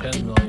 channel.